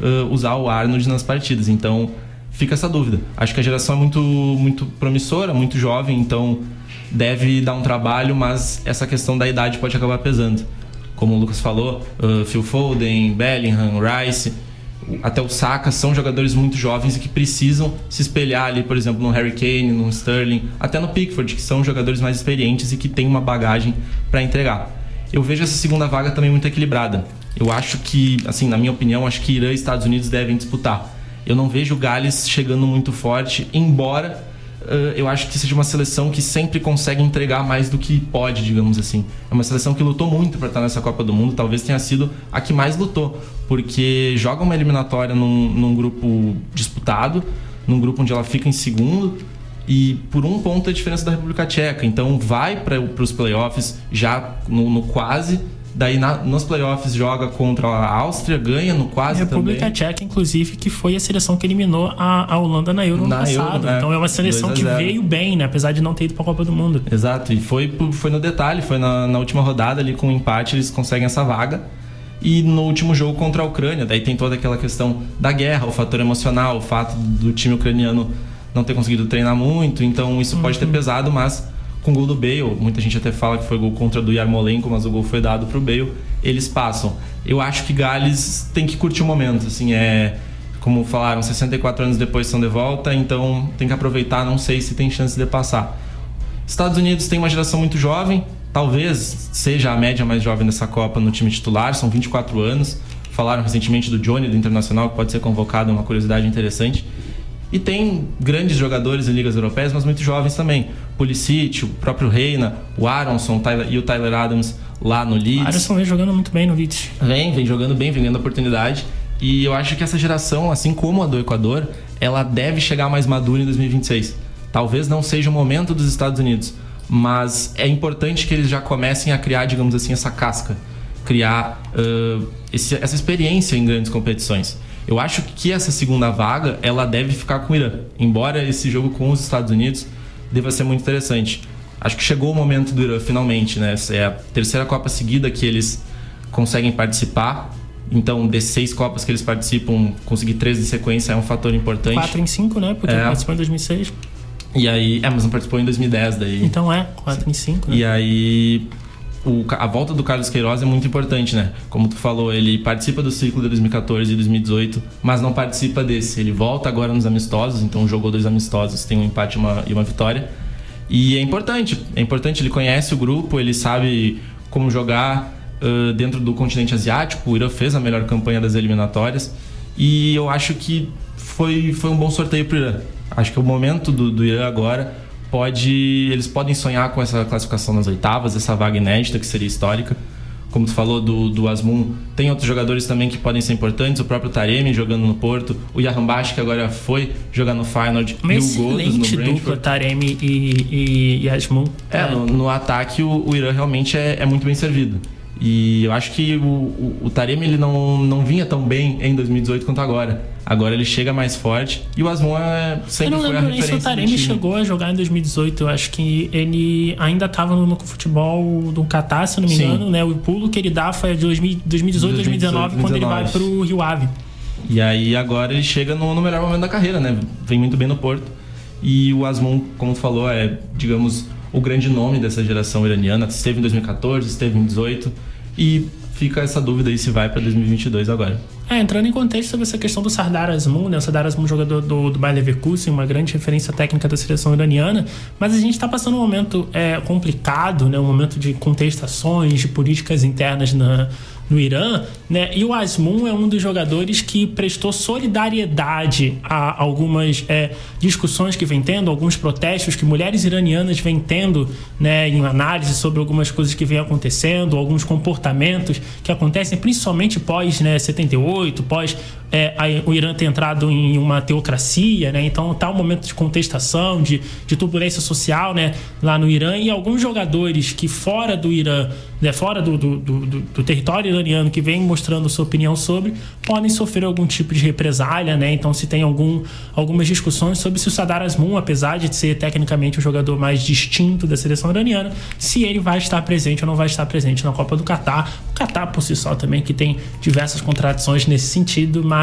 uh, usar o Arnold nas partidas. Então fica essa dúvida. Acho que a geração é muito, muito promissora, muito jovem, então deve dar um trabalho, mas essa questão da idade pode acabar pesando. Como o Lucas falou, uh, Phil Foden, Bellingham, Rice até o Saka são jogadores muito jovens e que precisam se espelhar ali, por exemplo, no Harry Kane, no Sterling, até no Pickford, que são jogadores mais experientes e que têm uma bagagem para entregar. Eu vejo essa segunda vaga também muito equilibrada. Eu acho que, assim, na minha opinião, acho que Irã e Estados Unidos devem disputar. Eu não vejo o Gales chegando muito forte, embora eu acho que seja uma seleção que sempre consegue entregar mais do que pode, digamos assim. É uma seleção que lutou muito para estar nessa Copa do Mundo, talvez tenha sido a que mais lutou, porque joga uma eliminatória num, num grupo disputado, num grupo onde ela fica em segundo e por um ponto a diferença da República Tcheca. Então vai para os playoffs já no, no quase Daí na, nos playoffs joga contra a Áustria, ganha no quase a República também. Tcheca, inclusive, que foi a seleção que eliminou a, a Holanda na Euro na passado. Euro, é. Então é uma seleção que veio bem, né? Apesar de não ter ido para a Copa do Mundo. Exato, e foi, foi no detalhe, foi na, na última rodada ali com um empate eles conseguem essa vaga. E no último jogo contra a Ucrânia, daí tem toda aquela questão da guerra, o fator emocional, o fato do time ucraniano não ter conseguido treinar muito, então isso uhum. pode ter uhum. pesado, mas com o gol do Bale, muita gente até fala que foi gol contra do Yarmolenko, mas o gol foi dado pro Bale, eles passam. Eu acho que Gales tem que curtir o momento, assim, é como falaram, 64 anos depois são de volta, então tem que aproveitar, não sei se tem chance de passar. Estados Unidos tem uma geração muito jovem, talvez seja a média mais jovem dessa Copa no time titular, são 24 anos. Falaram recentemente do Johnny do Internacional, que pode ser convocado, é uma curiosidade interessante. E tem grandes jogadores em ligas europeias, mas muito jovens também. Pulisic, o próprio Reina, o Aronson e o Tyler Adams lá no Leeds. Aronson vem jogando muito bem no Leeds. Vem, vem jogando bem, vem ganhando oportunidade. E eu acho que essa geração, assim como a do Equador, ela deve chegar mais madura em 2026. Talvez não seja o momento dos Estados Unidos, mas é importante que eles já comecem a criar, digamos assim, essa casca, criar uh, esse, essa experiência em grandes competições. Eu acho que essa segunda vaga ela deve ficar com o Irã, embora esse jogo com os Estados Unidos deva ser muito interessante. Acho que chegou o momento do Irã finalmente, né? Essa é a terceira Copa seguida que eles conseguem participar. Então, de seis Copas que eles participam, conseguir três de sequência é um fator importante. Quatro em cinco, né? Porque é. participou em 2006. E aí, é, mas não participou em 2010 daí. Então é, 4 em 5. Né? E aí, o, a volta do Carlos Queiroz é muito importante, né? Como tu falou, ele participa do ciclo de 2014 e 2018, mas não participa desse. Ele volta agora nos amistosos, então jogou dois amistosos, tem um empate e uma, e uma vitória. E é importante, é importante, ele conhece o grupo, ele sabe como jogar uh, dentro do continente asiático. O Irã fez a melhor campanha das eliminatórias e eu acho que foi, foi um bom sorteio para o Irã. Acho que o momento do, do Irã agora pode. Eles podem sonhar com essa classificação nas oitavas, essa vaga inédita que seria histórica. Como tu falou do, do Asmun, tem outros jogadores também que podem ser importantes. O próprio Taremi jogando no Porto, o Yahambashi que agora foi jogar no Feyenoord Uma e o Godos no Brentford. dupla Taremi e, e, e Asmun. É, é. No, no, ataque o, o Irã realmente é, é muito bem servido. E eu acho que o, o, o Taremi ele não, não vinha tão bem em 2018 quanto agora. Agora ele chega mais forte e o Asmon é, sempre foi a referência. Eu não lembro se o Taremi chegou a jogar em 2018. Eu acho que ele ainda estava no, futebol do Catar, se não me engano. Né? O pulo que ele dá foi de 2018, 2019, 2019, quando ele vai para o Rio Ave. E aí agora ele chega no, no melhor momento da carreira, né? Vem muito bem no Porto. E o Asmon, como tu falou, é, digamos, o grande nome dessa geração iraniana. Esteve em 2014, esteve em 2018 e fica essa dúvida aí se vai para 2022 agora. É, entrando em contexto sobre essa questão do Sardar Azmoun, né? O Sardar Azmoun, jogador do, do Bayer Leverkusen, uma grande referência técnica da seleção iraniana, mas a gente está passando um momento é, complicado, né? Um momento de contestações, de políticas internas na, no Irã, né? E o Asmun é um dos jogadores que prestou solidariedade a algumas é, discussões que vem tendo, alguns protestos que mulheres iranianas vêm tendo, né? Em análise sobre algumas coisas que vêm acontecendo, alguns comportamentos que acontecem, principalmente pós né, 78, pós é, o Irã ter entrado em uma teocracia, né? Então tá um momento de contestação, de, de turbulência social, né? Lá no Irã e alguns jogadores que fora do Irã né, fora do, do, do, do, território iraniano que vem mostrando sua opinião sobre, podem sofrer algum tipo de represália, né? Então se tem algum, algumas discussões sobre se o Sadar Azmoun, apesar de ser tecnicamente o jogador mais distinto da seleção iraniana, se ele vai estar presente ou não vai estar presente na Copa do Catar. O Catar por si só também que tem diversas contradições nesse sentido, mas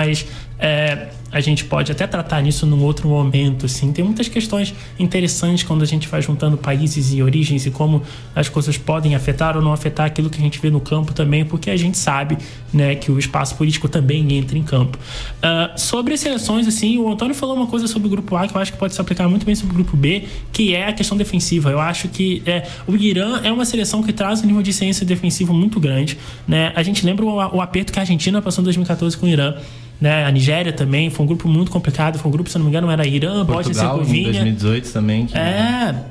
é, a gente pode até tratar nisso num outro momento, assim. Tem muitas questões interessantes quando a gente vai juntando países e origens e como as coisas podem afetar ou não afetar aquilo que a gente vê no campo também, porque a gente sabe, né, que o espaço político também entra em campo. Uh, sobre as seleções, assim, o Antônio falou uma coisa sobre o grupo A que eu acho que pode se aplicar muito bem sobre o grupo B, que é a questão defensiva. Eu acho que é, o Irã é uma seleção que traz um nível de ciência defensiva muito grande, né? A gente lembra o, o aperto que a Argentina passou em 2014 com o Irã né? A Nigéria também foi um grupo muito complicado, foi um grupo, se não me engano, era Irã, Bósnia Herzegovina. Em 2018 também. Que... É.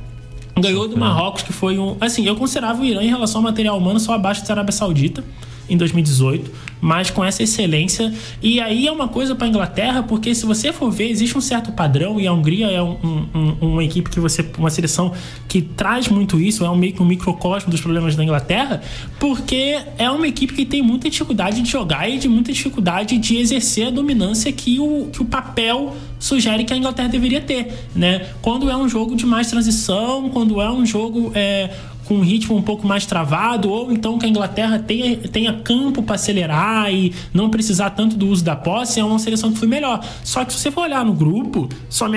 Ganhou do Marrocos, que foi um. Assim, eu considerava o Irã em relação ao material humano só abaixo da Arábia Saudita em 2018, mas com essa excelência. E aí é uma coisa para a Inglaterra, porque se você for ver, existe um certo padrão, e a Hungria é um, um, uma equipe que você. uma seleção que traz muito isso, é um meio que um microcosmo dos problemas da Inglaterra, porque é uma equipe que tem muita dificuldade de jogar e de muita dificuldade de exercer a dominância que o, que o papel sugere que a Inglaterra deveria ter, né? Quando é um jogo de mais transição, quando é um jogo é, com um ritmo um pouco mais travado, ou então que a Inglaterra tenha, tenha campo para acelerar e não precisar tanto do uso da posse, é uma seleção que foi melhor. Só que se você for olhar no grupo,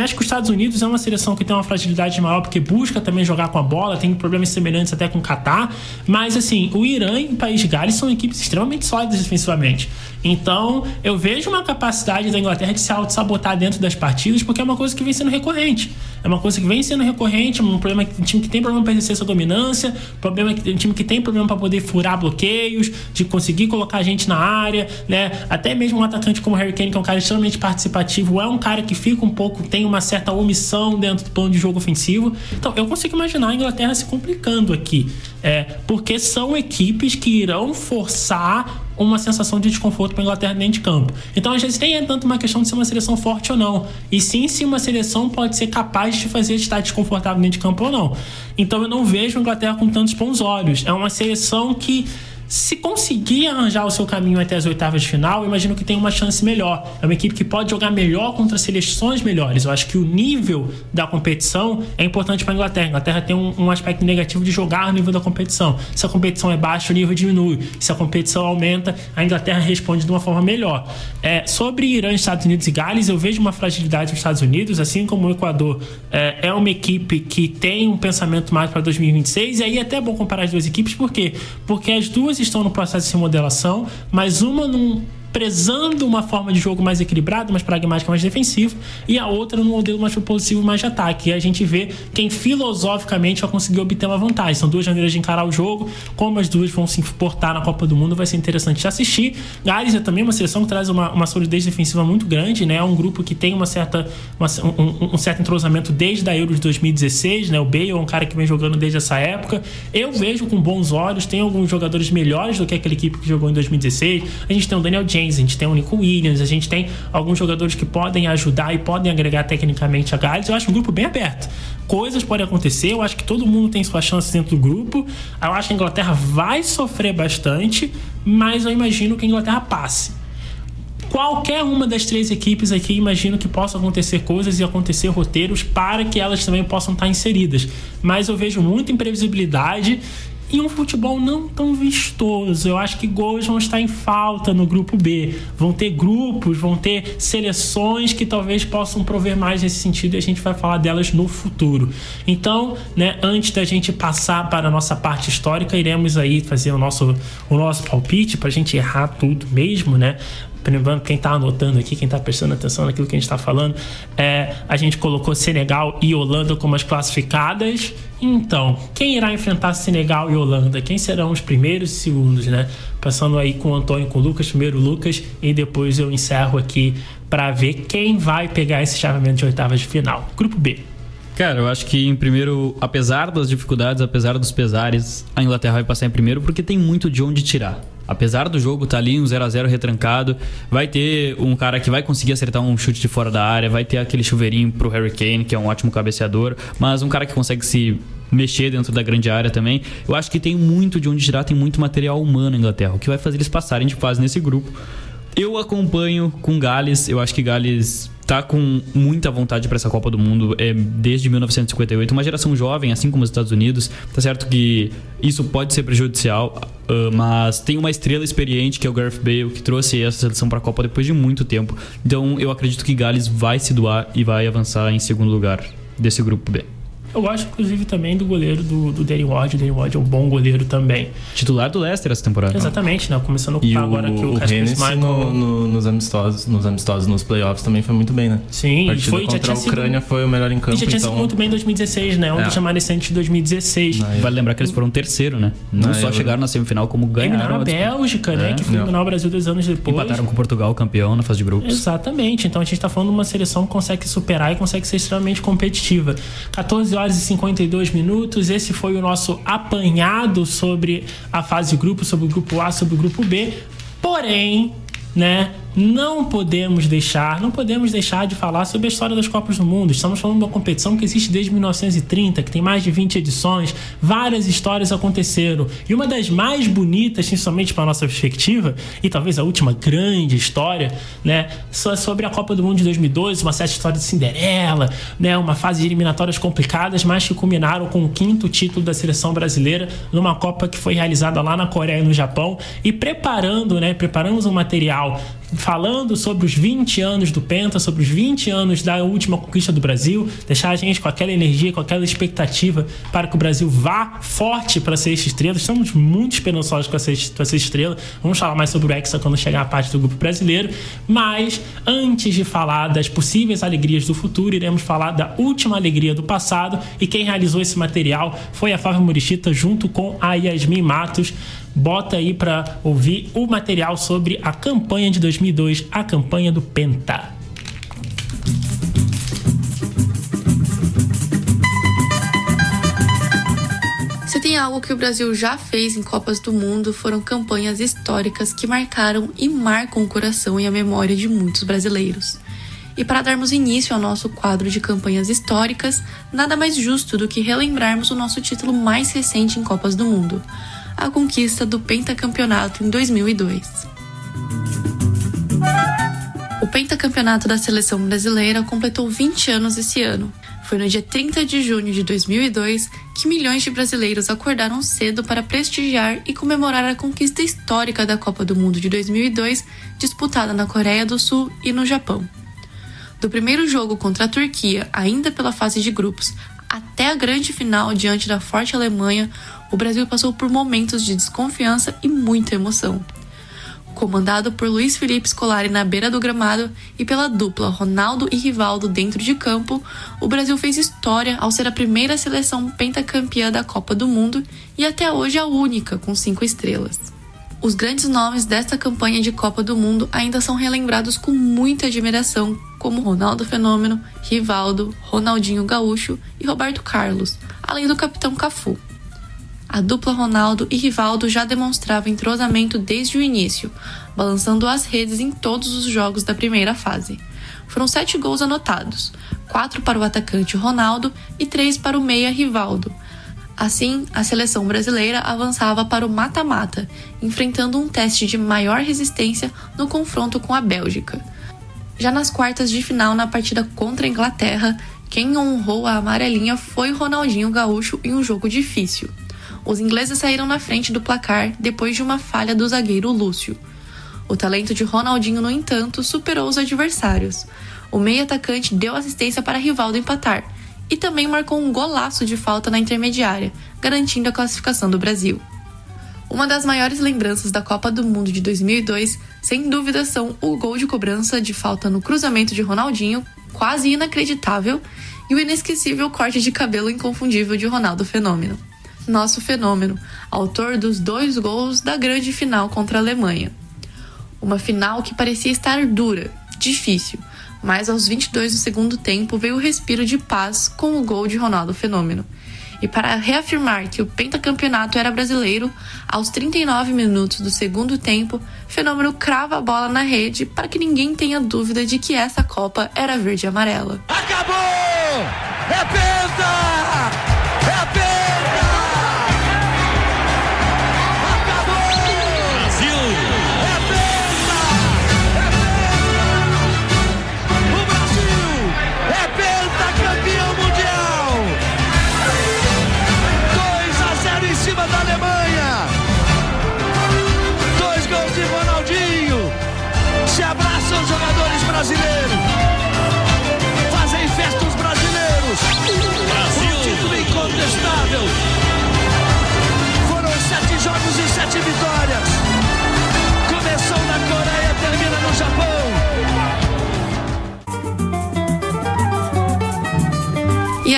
acho que os Estados Unidos é uma seleção que tem uma fragilidade maior porque busca também jogar com a bola, tem problemas semelhantes até com o Catar, mas assim, o Irã e o País de Gales são equipes extremamente sólidas defensivamente. Então, eu vejo uma capacidade da Inglaterra de se auto-sabotar dentro das partidas, porque é uma coisa que vem sendo recorrente. É uma coisa que vem sendo recorrente, um problema que time que tem problema para exercer essa dominância, problema que um time que tem problema para poder furar bloqueios, de conseguir colocar gente na área, né? Até mesmo um atacante como Harry Kane, que é um cara extremamente participativo, é um cara que fica um pouco, tem uma certa omissão dentro do plano de jogo ofensivo. Então, eu consigo imaginar a Inglaterra se complicando aqui, é, porque são equipes que irão forçar uma sensação de desconforto para a Inglaterra dentro de campo. Então, às vezes, nem é tanto uma questão de ser uma seleção forte ou não, e sim se uma seleção pode ser capaz de fazer estar desconfortável dentro de campo ou não. Então, eu não vejo a Inglaterra com tantos bons olhos. É uma seleção que se conseguir arranjar o seu caminho até as oitavas de final, imagino que tem uma chance melhor. É uma equipe que pode jogar melhor contra seleções melhores. Eu acho que o nível da competição é importante para a Inglaterra. A Inglaterra tem um, um, aspecto negativo de jogar no nível da competição. Se a competição é baixa, o nível diminui. Se a competição aumenta, a Inglaterra responde de uma forma melhor. É, sobre Irã, Estados Unidos e Gales, eu vejo uma fragilidade nos Estados Unidos, assim como o Equador é, é uma equipe que tem um pensamento mais para 2026. E aí é até bom comparar as duas equipes, por quê? Porque as duas estão no processo de remodelação, mas uma num prezando uma forma de jogo mais equilibrada, mais pragmática, mais defensiva, e a outra no modelo mais propulsivo, mais de ataque. E a gente vê quem filosoficamente vai conseguir obter uma vantagem. São duas maneiras de encarar o jogo, como as duas vão se importar na Copa do Mundo, vai ser interessante de assistir. Gales é também uma seleção que traz uma, uma solidez defensiva muito grande, né? É um grupo que tem uma certa, uma, um, um, certo entrosamento desde a Euro de 2016, né? O Bale é um cara que vem jogando desde essa época. Eu vejo com bons olhos, tem alguns jogadores melhores do que aquela equipe que jogou em 2016. A gente tem o Daniel James a gente tem o Nico Williams, a gente tem alguns jogadores que podem ajudar e podem agregar tecnicamente a Gales. Eu acho um grupo bem aberto. Coisas podem acontecer, eu acho que todo mundo tem sua chance dentro do grupo. Eu acho que a Inglaterra vai sofrer bastante, mas eu imagino que a Inglaterra passe qualquer uma das três equipes aqui, imagino que possa acontecer coisas e acontecer roteiros para que elas também possam estar inseridas. Mas eu vejo muita imprevisibilidade e um futebol não tão vistoso. Eu acho que gols vão estar em falta no grupo B. Vão ter grupos, vão ter seleções que talvez possam prover mais nesse sentido e a gente vai falar delas no futuro. Então, né, antes da gente passar para a nossa parte histórica, iremos aí fazer o nosso, o nosso palpite para a gente errar tudo mesmo, né? Lembrando quem está anotando aqui, quem está prestando atenção naquilo que a gente está falando, é, a gente colocou Senegal e Holanda como as classificadas. Então, quem irá enfrentar Senegal e Holanda? Quem serão os primeiros e segundos, né? Passando aí com o Antônio com o Lucas, primeiro o Lucas, e depois eu encerro aqui para ver quem vai pegar esse chaveamento de oitavas de final. Grupo B. Cara, eu acho que em primeiro, apesar das dificuldades, apesar dos pesares, a Inglaterra vai passar em primeiro porque tem muito de onde tirar. Apesar do jogo estar tá ali um 0 a 0 retrancado, vai ter um cara que vai conseguir acertar um chute de fora da área, vai ter aquele chuveirinho pro Harry Kane, que é um ótimo cabeceador, mas um cara que consegue se mexer dentro da grande área também. Eu acho que tem muito de onde tirar, tem muito material humano na Inglaterra, o que vai fazer eles passarem de fase nesse grupo. Eu acompanho com Gales, eu acho que Gales tá com muita vontade para essa Copa do Mundo é, desde 1958. Uma geração jovem, assim como os Estados Unidos. Tá certo que isso pode ser prejudicial, uh, mas tem uma estrela experiente que é o Gareth Bale, que trouxe essa seleção para a Copa depois de muito tempo. Então eu acredito que Gales vai se doar e vai avançar em segundo lugar desse grupo B. Eu gosto, inclusive, também do goleiro do, do Danny Ward. O Danny Ward é um bom goleiro também. Titular do Leicester essa temporada. Exatamente, né? Começando a ocupar agora aqui o, o Casper no, no, nos amistosos, nos amistosos, nos playoffs também foi muito bem, né? Sim, a foi, contra a Ucrânia sido, foi o melhor em campo. E já tinha então... sido muito bem em 2016, né? Um é. dos remanescentes de 2016. Não, vale lembrar que eles foram terceiro, né? Não, Não só chegaram na semifinal, como ganharam. a Bélgica, né? É. Que foi eliminar o Brasil dois anos depois. Empataram com Portugal, campeão na fase de grupos. Exatamente. Então a gente tá falando de uma seleção que consegue superar e consegue ser extremamente competitiva. 14 horas e 52 22 minutos. Esse foi o nosso apanhado sobre a fase grupo, sobre o grupo A, sobre o grupo B. Porém, né? Não podemos deixar, não podemos deixar de falar sobre a história das Copas do Mundo. Estamos falando de uma competição que existe desde 1930, que tem mais de 20 edições, várias histórias aconteceram. E uma das mais bonitas, principalmente para a nossa perspectiva, e talvez a última grande história, né, sobre a Copa do Mundo de 2002, uma certa história de Cinderela, né, uma fase de eliminatórias complicadas, mas que culminaram com o quinto título da seleção brasileira numa Copa que foi realizada lá na Coreia e no Japão e preparando, né, preparamos um material falando sobre os 20 anos do Penta, sobre os 20 anos da última conquista do Brasil, deixar a gente com aquela energia, com aquela expectativa para que o Brasil vá forte para ser estrela. Estamos muito esperançosos com essa, com essa estrela. Vamos falar mais sobre o Hexa quando chegar a parte do grupo brasileiro. Mas antes de falar das possíveis alegrias do futuro, iremos falar da última alegria do passado. E quem realizou esse material foi a Flávia Murichita junto com a Yasmin Matos bota aí para ouvir o material sobre a campanha de 2002, a campanha do Penta. Se tem algo que o Brasil já fez em Copas do Mundo, foram campanhas históricas que marcaram e marcam o coração e a memória de muitos brasileiros. E para darmos início ao nosso quadro de campanhas históricas, nada mais justo do que relembrarmos o nosso título mais recente em Copas do Mundo, a conquista do pentacampeonato em 2002. O pentacampeonato da seleção brasileira completou 20 anos esse ano. Foi no dia 30 de junho de 2002 que milhões de brasileiros acordaram cedo para prestigiar e comemorar a conquista histórica da Copa do Mundo de 2002, disputada na Coreia do Sul e no Japão. Do primeiro jogo contra a Turquia, ainda pela fase de grupos, até a grande final diante da forte Alemanha, o Brasil passou por momentos de desconfiança e muita emoção. Comandado por Luiz Felipe Scolari na beira do gramado e pela dupla Ronaldo e Rivaldo dentro de campo, o Brasil fez história ao ser a primeira seleção pentacampeã da Copa do Mundo e até hoje a única com cinco estrelas. Os grandes nomes desta campanha de Copa do Mundo ainda são relembrados com muita admiração, como Ronaldo Fenômeno, Rivaldo, Ronaldinho Gaúcho e Roberto Carlos, além do capitão Cafu. A dupla Ronaldo e Rivaldo já demonstrava entrosamento desde o início, balançando as redes em todos os jogos da primeira fase. Foram sete gols anotados, quatro para o atacante Ronaldo e três para o meia Rivaldo. Assim, a seleção brasileira avançava para o mata-mata, enfrentando um teste de maior resistência no confronto com a Bélgica. Já nas quartas de final, na partida contra a Inglaterra, quem honrou a amarelinha foi Ronaldinho Gaúcho em um jogo difícil. Os ingleses saíram na frente do placar depois de uma falha do zagueiro Lúcio. O talento de Ronaldinho, no entanto, superou os adversários. O meio atacante deu assistência para Rivaldo empatar e também marcou um golaço de falta na intermediária, garantindo a classificação do Brasil. Uma das maiores lembranças da Copa do Mundo de 2002, sem dúvida, são o gol de cobrança de falta no cruzamento de Ronaldinho, quase inacreditável, e o inesquecível corte de cabelo inconfundível de Ronaldo Fenômeno nosso fenômeno, autor dos dois gols da grande final contra a Alemanha. Uma final que parecia estar dura, difícil, mas aos 22 do segundo tempo veio o respiro de paz com o gol de Ronaldo Fenômeno. E para reafirmar que o pentacampeonato era brasileiro, aos 39 minutos do segundo tempo, Fenômeno crava a bola na rede para que ninguém tenha dúvida de que essa Copa era verde e amarela. Acabou! É penta!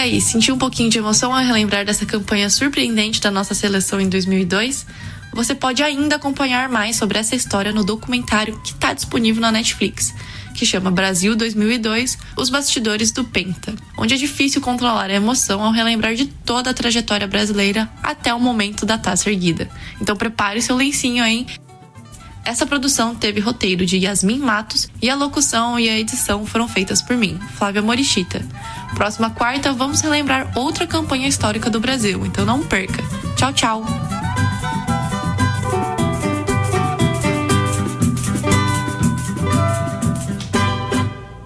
Aí, sentiu um pouquinho de emoção ao relembrar dessa campanha surpreendente da nossa seleção em 2002? Você pode ainda acompanhar mais sobre essa história no documentário que está disponível na Netflix que chama Brasil 2002 Os Bastidores do Penta, onde é difícil controlar a emoção ao relembrar de toda a trajetória brasileira até o momento da taça erguida. Então prepare seu lencinho, hein? Essa produção teve roteiro de Yasmin Matos e a locução e a edição foram feitas por mim, Flávia Morichita. Próxima quarta, vamos relembrar outra campanha histórica do Brasil, então não perca. Tchau, tchau!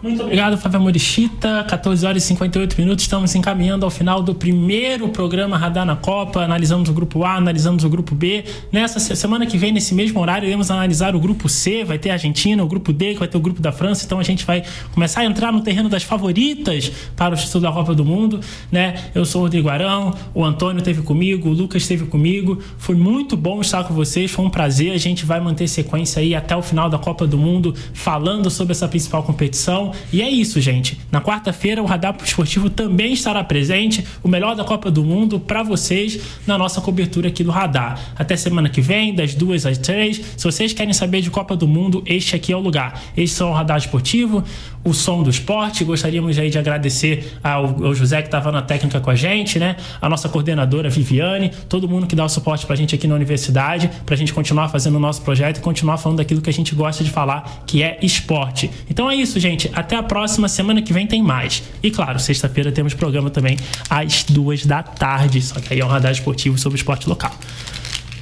Muito obrigado, Fábio Morichita. 14 horas e 58 minutos. Estamos encaminhando ao final do primeiro programa Radar na Copa. Analisamos o grupo A, analisamos o grupo B. Nessa semana que vem, nesse mesmo horário, iremos analisar o grupo C. Vai ter a Argentina, o grupo D, que vai ter o grupo da França. Então a gente vai começar a entrar no terreno das favoritas para o título da Copa do Mundo. Né? Eu sou o Rodrigo Arão, o Antônio esteve comigo, o Lucas esteve comigo. Foi muito bom estar com vocês, foi um prazer. A gente vai manter sequência aí até o final da Copa do Mundo, falando sobre essa principal competição. E é isso, gente. Na quarta-feira, o Radar Esportivo também estará presente, o melhor da Copa do Mundo para vocês na nossa cobertura aqui do Radar. Até semana que vem, das duas às três. Se vocês querem saber de Copa do Mundo, este aqui é o lugar. Este é o Radar Esportivo, o som do esporte. Gostaríamos aí de agradecer ao, ao José que estava na técnica com a gente, né? A nossa coordenadora Viviane, todo mundo que dá o suporte para a gente aqui na universidade, para a gente continuar fazendo o nosso projeto e continuar falando daquilo que a gente gosta de falar, que é esporte. Então é isso, gente. Até a próxima semana que vem tem mais. E claro, sexta-feira temos programa também às duas da tarde. Só que aí é um radar esportivo sobre esporte local.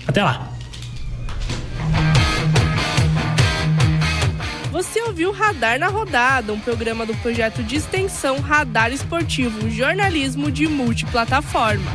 Até lá! Você ouviu Radar na Rodada, um programa do projeto de extensão Radar Esportivo, jornalismo de multiplataforma.